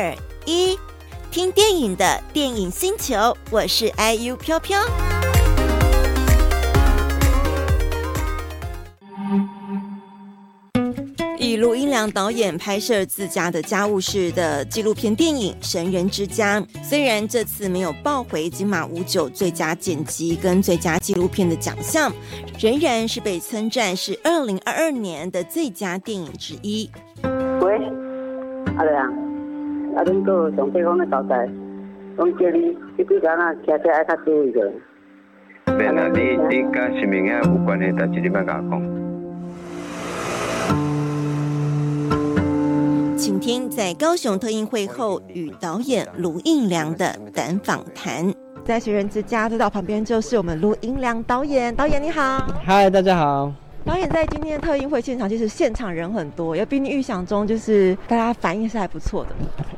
二一，听电影的电影星球，我是 IU 飘飘。以卢英良导演拍摄自家的家务事的纪录片电影《神人之家》，虽然这次没有抱回金马五九最佳剪辑跟最佳纪录片的奖项，仍然是被称赞是二零二二年的最佳电影之一。喂，阿亮，阿伦哥，上北方的交代，我叫你，你几个人骑车爱较注意的。免啦，你你跟新闻啊有关的，但是你别跟我讲。请听在高雄特映会后与导演卢英良的单访谈。在学人之家，坐到旁边就是我们卢英良导演。导演你好，嗨，大家好。导演在今天的特映会现场，其实现场人很多，也比你预想中就是大家反应是还不错的。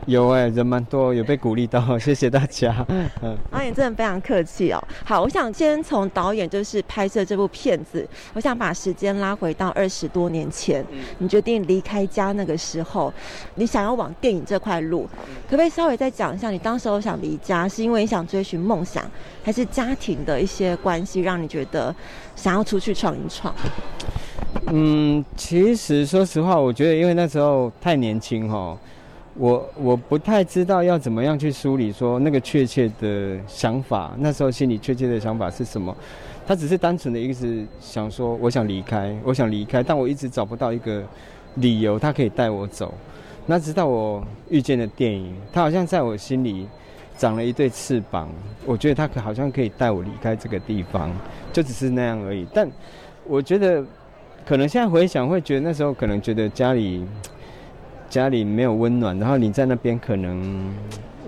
有哎、欸，人蛮多，有被鼓励到，谢谢大家。嗯，导演真的非常客气哦。好，我想先从导演就是拍摄这部片子，我想把时间拉回到二十多年前，嗯、你决定离开家那个时候，你想要往电影这块路，可不可以稍微再讲一下，你当时候想离家是因为你想追寻梦想，还是家庭的一些关系让你觉得想要出去闯一闯？嗯，其实说实话，我觉得因为那时候太年轻哈，我我不太知道要怎么样去梳理说那个确切的想法。那时候心里确切的想法是什么？他只是单纯的一直想说，我想离开，我想离开，但我一直找不到一个理由，他可以带我走。那直到我遇见了电影，他好像在我心里长了一对翅膀，我觉得他可好像可以带我离开这个地方，就只是那样而已。但我觉得。可能现在回想，会觉得那时候可能觉得家里家里没有温暖，然后你在那边可能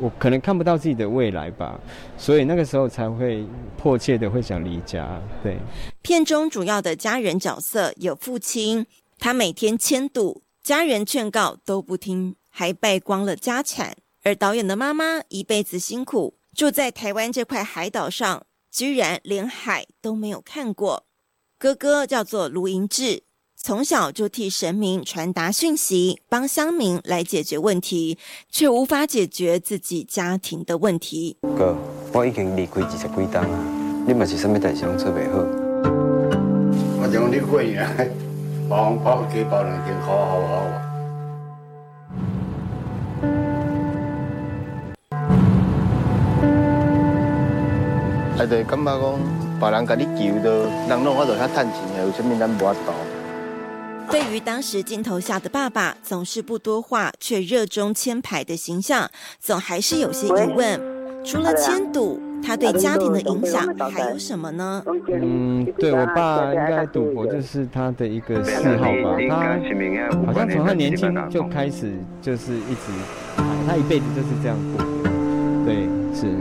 我可能看不到自己的未来吧，所以那个时候才会迫切的会想离家。对，片中主要的家人角色有父亲，他每天签赌，家人劝告都不听，还败光了家产；而导演的妈妈一辈子辛苦，住在台湾这块海岛上，居然连海都没有看过。哥哥叫做卢银志，从小就替神明传达讯息，帮乡民来解决问题，却无法解决自己家庭的问题。哥，我已经离开二十几冬了，你嘛是什么代志拢做袂好？我讲你过年，包红包给包两件，好好好。哎，对，感觉讲。别人给你救的，人弄我都较叹气，有啥物咱无法度。对于当时镜头下的爸爸总是不多话，却热衷签牌的形象，总还是有些疑问。除了签赌，他对家庭的影响还有什么呢？嗯，对我爸应该赌博就是他的一个嗜好吧。他好像从他年轻就开始就是一直，他一辈子就是这样过。对，是。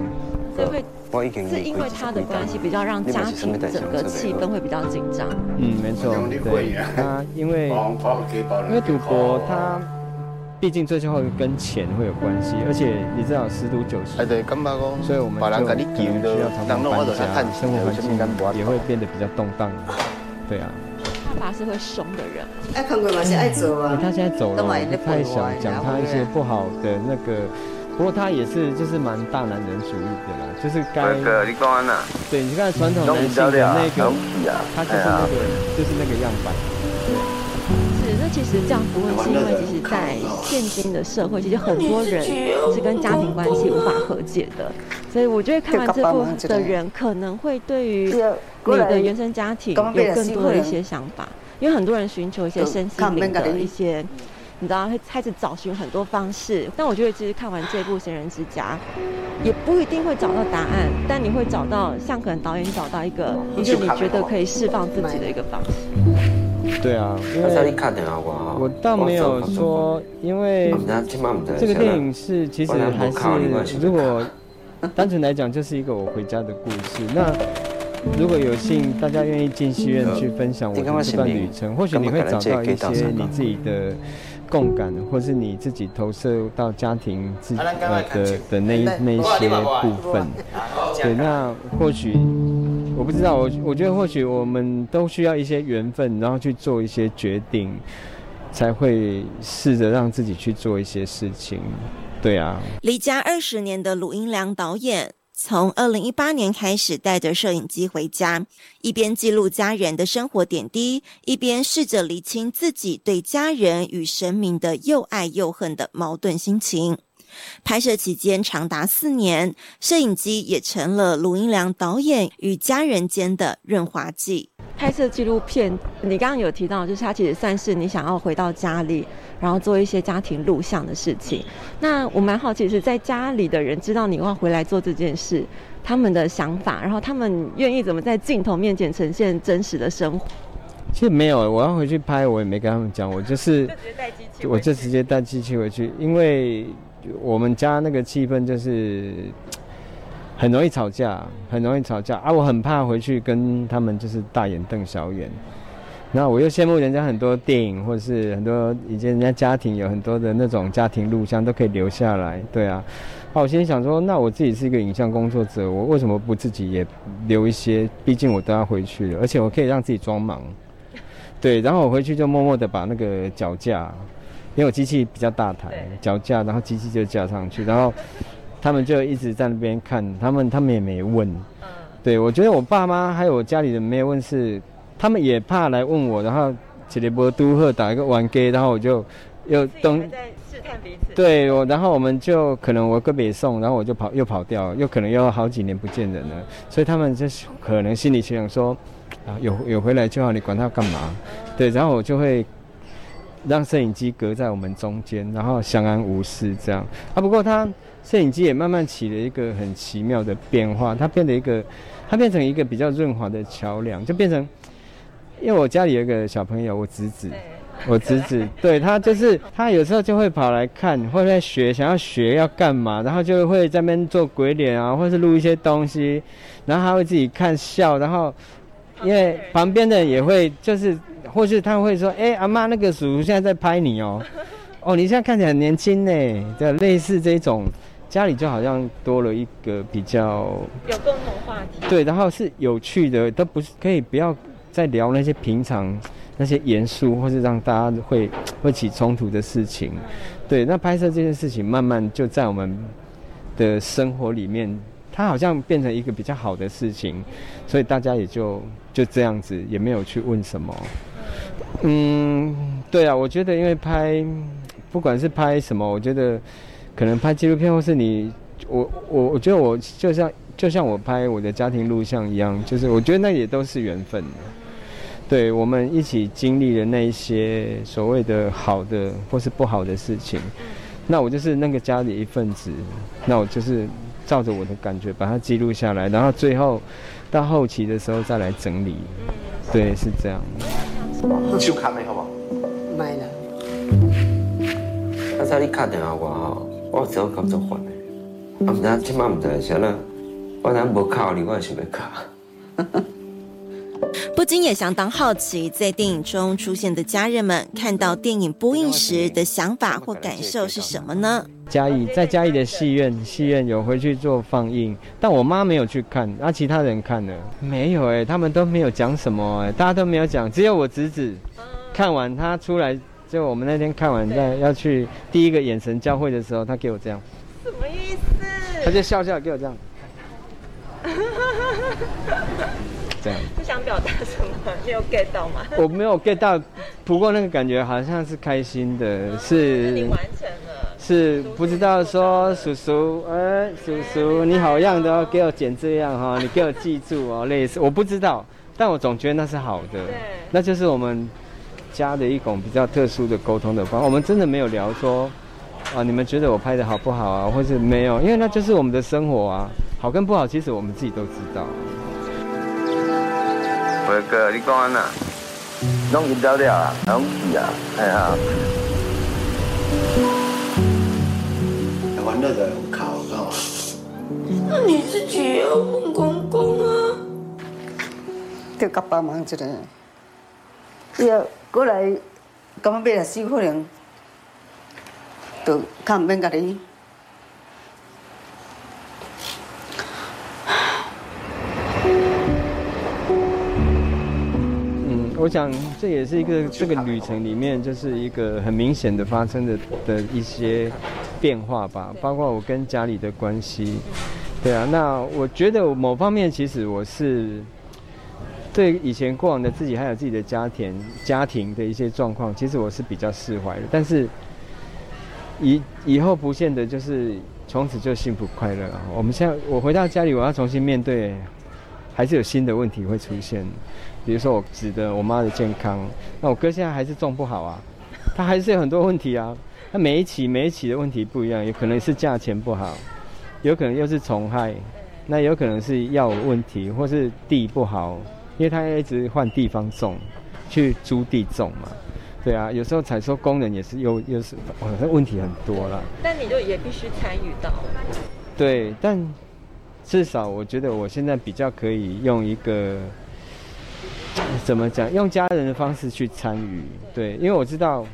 是因为他的关系，比较让家庭整个气氛会比较紧张。嗯，没错，对。他因为因为赌博，他毕竟最后跟钱会有关系，而且你知道十赌九输。对，所以我们就可能需要常常搬家，生活环境也会变得比较动荡。对啊。爸爸是会凶的人。哎，看过吗？是爱走啊。他现在走了，不太想讲他一些不好的那个。不过他也是，就是蛮大男人主义的啦，就是该。你对，你看传统男性的那个，他就是那个，就是那个样板。是，那其实这样不会是因为，其实，在现今的社会，其实很多人是跟家庭关系无法和解的。所以我觉得看完这部的人，可能会对于你的原生家庭有更多的一些想法，因为很多人寻求一些身心灵的一些。你知道，会开始找寻很多方式，但我觉得其实看完这部《神人之家》，也不一定会找到答案，但你会找到像可能导演找到一个，一个你觉得可以释放自己的一个方式。对啊，因为我倒没有说，因为这个电影是其实还是如果单纯来讲，就是一个我回家的故事。那如果有幸大家愿意进戏院去分享我的这段旅程，或许你会找到一些你自己的。共感，或是你自己投射到家庭自己的的那一那一些部分，对，那或许我不知道，我我觉得或许我们都需要一些缘分，然后去做一些决定，才会试着让自己去做一些事情。对啊。离家二十年的鲁英良导演，从二零一八年开始带着摄影机回家，一边记录家人的生活点滴，一边试着厘清自己对家人与神明的又爱又恨的矛盾心情。拍摄期间长达四年，摄影机也成了卢英良导演与家人间的润滑剂。拍摄纪录片，你刚刚有提到，就是它其实算是你想要回到家里，然后做一些家庭录像的事情。那我蛮好奇，是在家里的人知道你要回来做这件事，他们的想法，然后他们愿意怎么在镜头面前呈现真实的生活？其实没有，我要回去拍，我也没跟他们讲，我就是，就直接带机器，我就直接带机器回去，因为。我们家那个气氛就是很容易吵架，很容易吵架啊！我很怕回去跟他们就是大眼瞪小眼，然后我又羡慕人家很多电影或者是很多以前人家家庭有很多的那种家庭录像都可以留下来，对啊。好，我心里想说，那我自己是一个影像工作者，我为什么不自己也留一些？毕竟我都要回去了，而且我可以让自己装忙，对。然后我回去就默默的把那个脚架。因为我机器比较大台，脚架，然后机器就架上去，然后他们就一直在那边看，他们他们也没问。对，我觉得我爸妈还有我家里人没有问是，他们也怕来问我，然后杰里波都赫打一个玩 gay，然后我就又东在试探彼此。对，我然后我们就可能我个别送，然后我就跑又跑掉，又可能又好几年不见人了，所以他们就可能心里想说啊，有有回来就好，你管他干嘛？对，然后我就会。让摄影机隔在我们中间，然后相安无事这样啊。不过它摄影机也慢慢起了一个很奇妙的变化，它变得一个，它变成一个比较润滑的桥梁，就变成，因为我家里有一个小朋友，我侄子，我侄子，对他就是他有时候就会跑来看，会在学，想要学要干嘛，然后就会在那边做鬼脸啊，或是录一些东西，然后他会自己看笑，然后因为旁边的人也会就是。或是他会说：“哎、欸，阿妈，那个叔叔现在在拍你哦，哦，你现在看起来很年轻呢。”对，类似这种，家里就好像多了一个比较有共同话题。对，然后是有趣的，都不是可以不要再聊那些平常那些严肃或是让大家会会起冲突的事情。对，那拍摄这件事情慢慢就在我们的生活里面，它好像变成一个比较好的事情，所以大家也就就这样子，也没有去问什么。嗯，对啊，我觉得因为拍，不管是拍什么，我觉得可能拍纪录片，或是你，我我我觉得我就像就像我拍我的家庭录像一样，就是我觉得那也都是缘分。对，我们一起经历了那一些所谓的好的或是不好的事情，那我就是那个家里一份子，那我就是照着我的感觉把它记录下来，然后最后到后期的时候再来整理。对，是这样。你手卡没好不好？买了。刚才你卡电话我吼，我只好感觉烦的。啊，唔知，今晚唔知啥啦。我咱无卡你，我也是要卡。不禁也相当好奇，在电影中出现的家人们看到电影播映时的想法或感受是什么呢？嘉义在嘉义的戏院，戏院有回去做放映，但我妈没有去看，那、啊、其他人看了没有、欸？哎，他们都没有讲什么、欸，哎，大家都没有讲，只有我侄子看完，他出来就我们那天看完，在要去第一个眼神交汇的时候，他给我这样，什么意思？他就笑笑给我这样。这样是想表达什么？没有 get 到吗？我没有 get 到，不过那个感觉好像是开心的，是你完成了，是不知道说叔叔，哎，叔叔你好样的哦，给我剪这样哈，你给我记住哦，类似我不知道，但我总觉得那是好的，对，那就是我们家的一种比较特殊的沟通的方法。我们真的没有聊说啊，你们觉得我拍的好不好啊，或是没有，因为那就是我们的生活啊，好跟不好，其实我们自己都知道。伟哥，你讲安那？拢已了了啊，拢去啊，哎呀。玩乐的考到啊。那你自己也要问公公啊。就甲帮忙一下，伊要过来，干嘛要来收可能，就看免甲你。我想这也是一个这个旅程里面，就是一个很明显的发生的的一些变化吧，包括我跟家里的关系，对啊，那我觉得某方面其实我是对以前过往的自己还有自己的家庭家庭的一些状况，其实我是比较释怀的，但是以以后不见得就是从此就幸福快乐啊。我们现在我回到家里，我要重新面对，还是有新的问题会出现，比如说我指的我妈的健康，那我哥现在还是种不好啊，他还是有很多问题啊。他每一期每一期的问题不一样，有可能是价钱不好，有可能又是虫害，那有可能是药问题，或是地不好，因为他一直换地方种，去租地种嘛，对啊，有时候采收工人也是又又是，哇，那问题很多了。但你就也必须参与到。对，但至少我觉得我现在比较可以用一个怎么讲，用家人的方式去参与，对，因为我知道。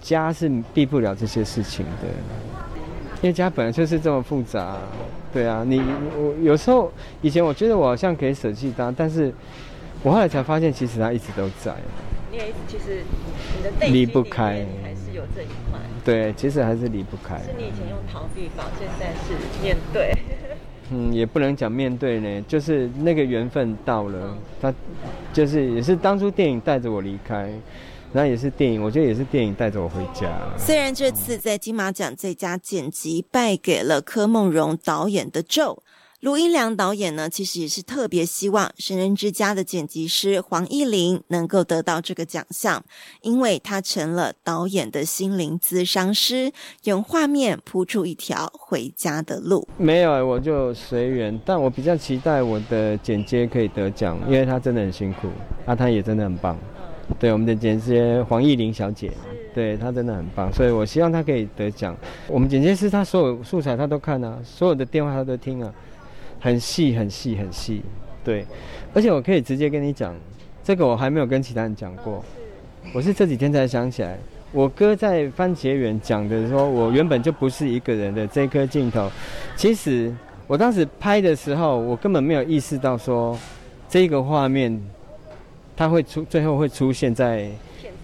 家是避不了这些事情的，因为家本来就是这么复杂，对啊，你我有时候以前我觉得我好像可以舍弃他，但是我后来才发现，其实他一直都在。你也其实你的离不开，还是有这一块。对，其实还是离不开。是你以前用逃避法，现在是面对。嗯，也不能讲面对呢，就是那个缘分到了，他就是也是当初电影带着我离开。那也是电影，我觉得也是电影带着我回家。虽然这次在金马奖最佳剪辑败给了柯梦荣导演的《咒》，卢英良导演呢，其实也是特别希望《神人之家》的剪辑师黄义玲能够得到这个奖项，因为他成了导演的心灵咨商师，用画面铺出一条回家的路。没有，我就随缘，但我比较期待我的剪接可以得奖，因为他真的很辛苦，啊，他也真的很棒。对，我们的剪接黄艺玲小姐，对，她真的很棒，所以我希望她可以得奖。我们剪接师他所有素材他都看啊，所有的电话他都听啊，很细很细很细。对，而且我可以直接跟你讲，这个我还没有跟其他人讲过，我是这几天才想起来，我哥在番茄园讲的说，我原本就不是一个人的这颗镜头，其实我当时拍的时候，我根本没有意识到说这个画面。它会出，最后会出现在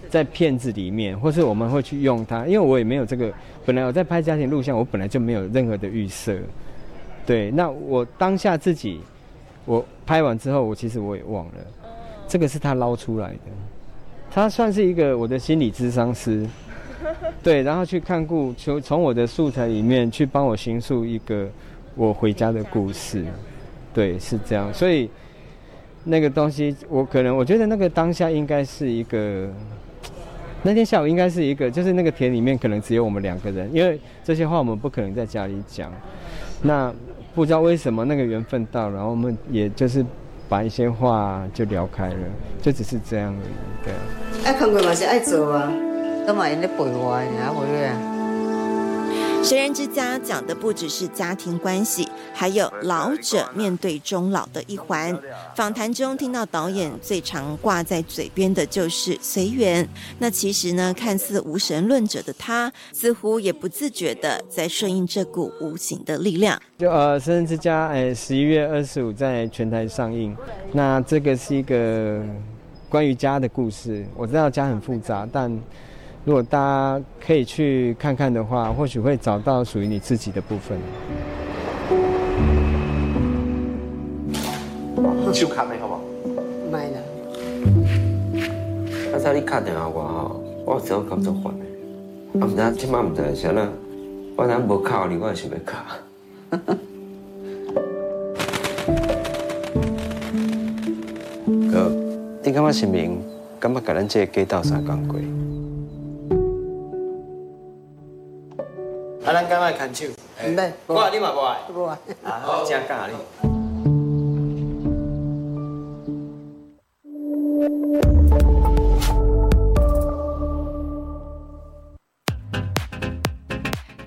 在片子里面，或是我们会去用它，因为我也没有这个。本来我在拍家庭录像，我本来就没有任何的预设。对，那我当下自己，我拍完之后，我其实我也忘了，这个是他捞出来的。他算是一个我的心理智商师，对，然后去看顾，从从我的素材里面去帮我形塑一个我回家的故事。对，是这样，所以。那个东西，我可能我觉得那个当下应该是一个，那天下午应该是一个，就是那个田里面可能只有我们两个人，因为这些话我们不可能在家里讲。那不知道为什么那个缘分到了，然后我们也就是把一些话就聊开了，就只是这样而已。对。爱看过嘛是爱做啊，都嘛因咧陪我，然后回来。神人之家讲的不只是家庭关系，还有老者面对终老的一环。访谈中听到导演最常挂在嘴边的就是随缘。那其实呢，看似无神论者的他，似乎也不自觉的在顺应这股无形的力量。就呃，神人之家，哎，十一月二十五在全台上映。那这个是一个关于家的故事。我知道家很复杂，但。如果大家可以去看看的话，或许会找到属于你自己的部分。手卡没好不好？买了。刚才你打电话我吼，我只有感觉烦的。啊，唔知，今晚唔知啥呢？我咱无卡你，我也想要卡。哥，你感觉是明？感觉甲咱这个街道相共过？啊，咱敢爱牵手？唔对，我你嘛，不爱。不爱。啊，真假哩？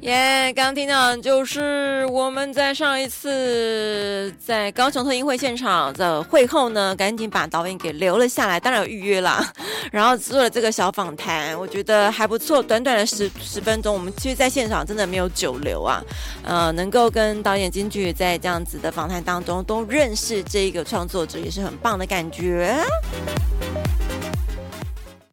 耶，刚听到就是我们在上一次在高雄特映会现场的会后呢，赶紧把导演给留了下来，当然有预约啦，然后做了这个小访谈，我觉得还不错。短短的十十分钟，我们其实在现场真的没有久留啊，呃，能够跟导演近距离在这样子的访谈当中都认识这一个创作者，也是很棒的感觉。